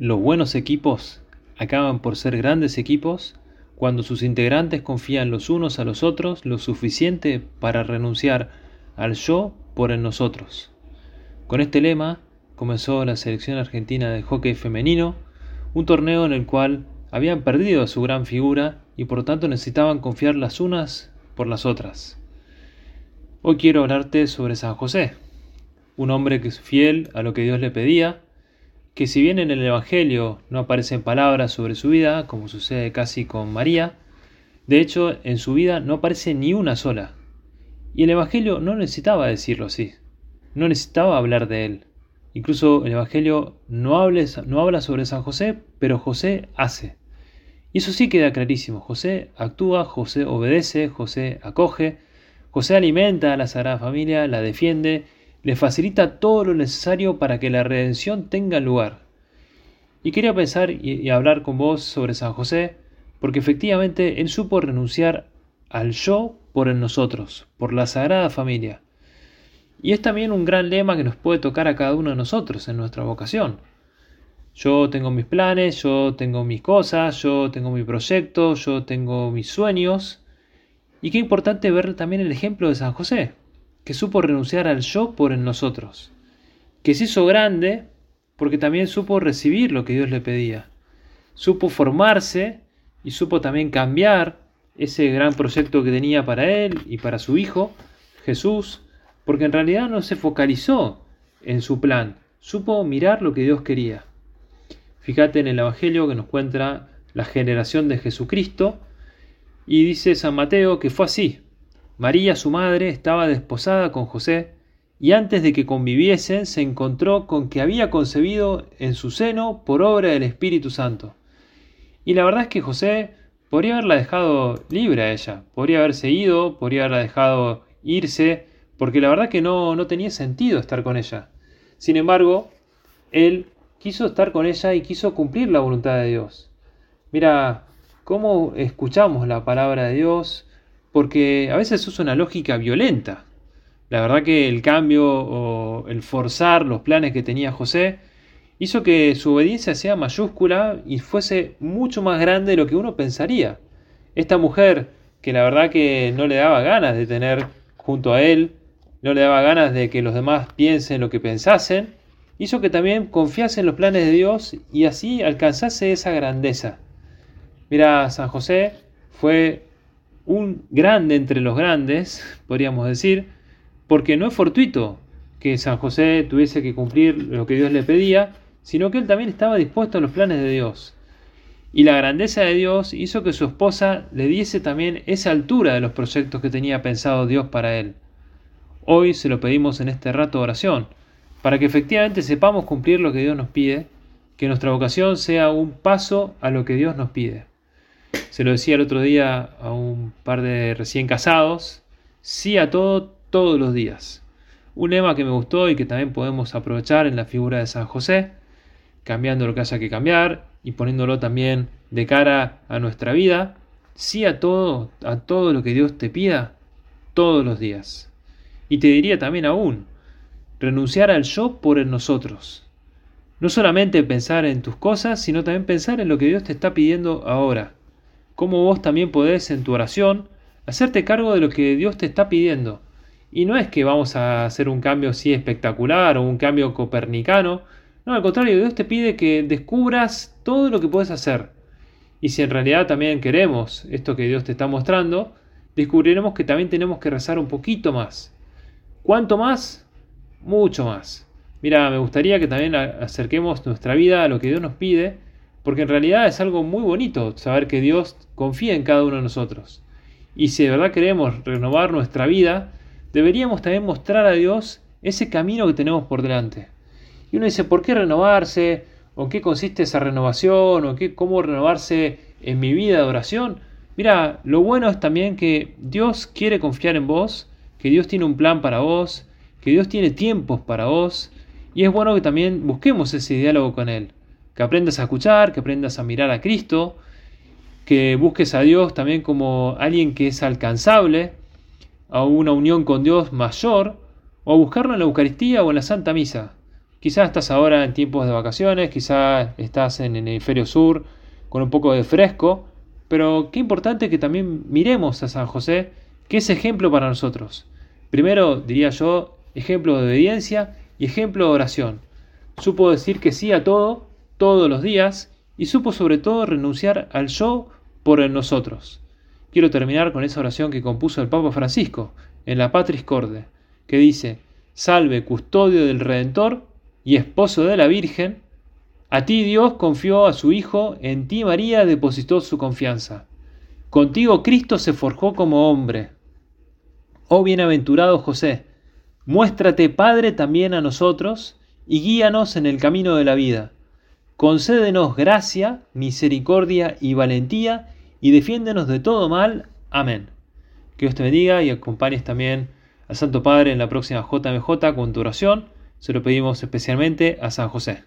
Los buenos equipos acaban por ser grandes equipos cuando sus integrantes confían los unos a los otros lo suficiente para renunciar al yo por el nosotros. Con este lema comenzó la selección argentina de hockey femenino, un torneo en el cual habían perdido a su gran figura y por tanto necesitaban confiar las unas por las otras. Hoy quiero hablarte sobre San José, un hombre que es fiel a lo que Dios le pedía, que si bien en el Evangelio no aparecen palabras sobre su vida, como sucede casi con María, de hecho en su vida no aparece ni una sola. Y el Evangelio no necesitaba decirlo así, no necesitaba hablar de él. Incluso el Evangelio no, no habla sobre San José, pero José hace. Y eso sí queda clarísimo. José actúa, José obedece, José acoge, José alimenta a la Sagrada Familia, la defiende, le facilita todo lo necesario para que la redención tenga lugar. Y quería pensar y, hablar con vos sobre San José, porque efectivamente él supo renunciar al yo por el nosotros, por la Sagrada Familia. Y es también un gran lema que nos puede tocar a cada uno de nosotros en nuestra vocación. Yo tengo mis planes, yo tengo mis cosas, yo tengo mi proyecto, yo tengo mis sueños, y qué importante ver también el ejemplo de San José, que supo renunciar al yo por el nosotros, que se hizo grande porque también supo recibir lo que Dios le pedía, supo formarse y supo también cambiar ese gran proyecto que tenía para él y para su hijo, Jesús, porque en realidad no se focalizó en su plan, supo mirar lo que Dios quería. Fíjate en el Evangelio que nos cuenta la generación de Jesucristo, y dice San Mateo que fue así. María, su madre, estaba desposada con José, y antes de que conviviesen se encontró con que había concebido en su seno por obra del Espíritu Santo. Y la verdad es que José podría haberla dejado libre a ella, podría haberse ido, podría haberla dejado irse, porque la verdad que no, no tenía sentido estar con ella. Sin embargo, él quiso estar con ella y quiso cumplir la voluntad de Dios. Mira, cómo escuchamos la palabra de Dios, porque a veces usa una lógica violenta. La verdad que el cambio o el forzar los planes que tenía José hizo que su obediencia sea mayúscula y fuese mucho más grande de lo que uno pensaría. Esta mujer, que la verdad que no le daba ganas de tener junto a él, no le daba ganas de que los demás piensen lo que pensasen, hizo que también confiase en los planes de Dios y así alcanzase esa grandeza. Mira, San José fue un grande entre los grandes, podríamos decir, porque no es fortuito que San José tuviese que cumplir lo que Dios le pedía, sino que él también estaba dispuesto a los planes de Dios. Y la grandeza de Dios hizo que su esposa le diese también esa altura de los proyectos que tenía pensado Dios para él. Hoy se lo pedimos en este rato de oración, para que efectivamente sepamos cumplir lo que Dios nos pide, que nuestra vocación sea un paso a lo que Dios nos pide. Se lo decía el otro día a un par de recién casados, sí a todo todos los días. Un lema que me gustó y que también podemos aprovechar en la figura de San José, cambiando lo que haya que cambiar y poniéndolo también de cara a nuestra vida, sí a todo, a todo lo que Dios te pida todos los días. Y te diría también aún, renunciar al yo por el nosotros. No solamente pensar en tus cosas, sino también pensar en lo que Dios te está pidiendo ahora cómo vos también podés en tu oración hacerte cargo de lo que Dios te está pidiendo. Y no es que vamos a hacer un cambio así espectacular o un cambio copernicano. No, al contrario, Dios te pide que descubras todo lo que puedes hacer. Y si en realidad también queremos esto que Dios te está mostrando, descubriremos que también tenemos que rezar un poquito más. ¿Cuánto más? Mucho más. Mira, me gustaría que también acerquemos nuestra vida a lo que Dios nos pide porque en realidad es algo muy bonito saber que Dios confía en cada uno de nosotros. Y si de verdad queremos renovar nuestra vida, deberíamos también mostrar a Dios ese camino que tenemos por delante. Y uno dice, ¿por qué renovarse? ¿O qué consiste esa renovación? ¿O qué, cómo renovarse en mi vida de oración? Mira, lo bueno es también que Dios quiere confiar en vos, que Dios tiene un plan para vos, que Dios tiene tiempos para vos, y es bueno que también busquemos ese diálogo con Él que aprendas a escuchar, que aprendas a mirar a Cristo, que busques a Dios también como alguien que es alcanzable, a una unión con Dios mayor, o a buscarlo en la Eucaristía o en la Santa Misa. Quizás estás ahora en tiempos de vacaciones, quizás estás en el hemisferio sur con un poco de fresco, pero qué importante que también miremos a San José, que es ejemplo para nosotros. Primero, diría yo, ejemplo de obediencia y ejemplo de oración. Supo decir que sí a todo, todos los días, y supo sobre todo renunciar al yo por el nosotros. Quiero terminar con esa oración que compuso el Papa Francisco en la Patris Corde, que dice, Salve, custodio del Redentor, y esposo de la Virgen, a ti Dios confió a su Hijo, en ti María depositó su confianza. Contigo Cristo se forjó como hombre. Oh bienaventurado José, muéstrate Padre también a nosotros y guíanos en el camino de la vida. Concédenos gracia, misericordia y valentía y defiéndenos de todo mal. Amén. Que Dios te bendiga y acompañes también al Santo Padre en la próxima JMJ con tu oración se lo pedimos especialmente a San José.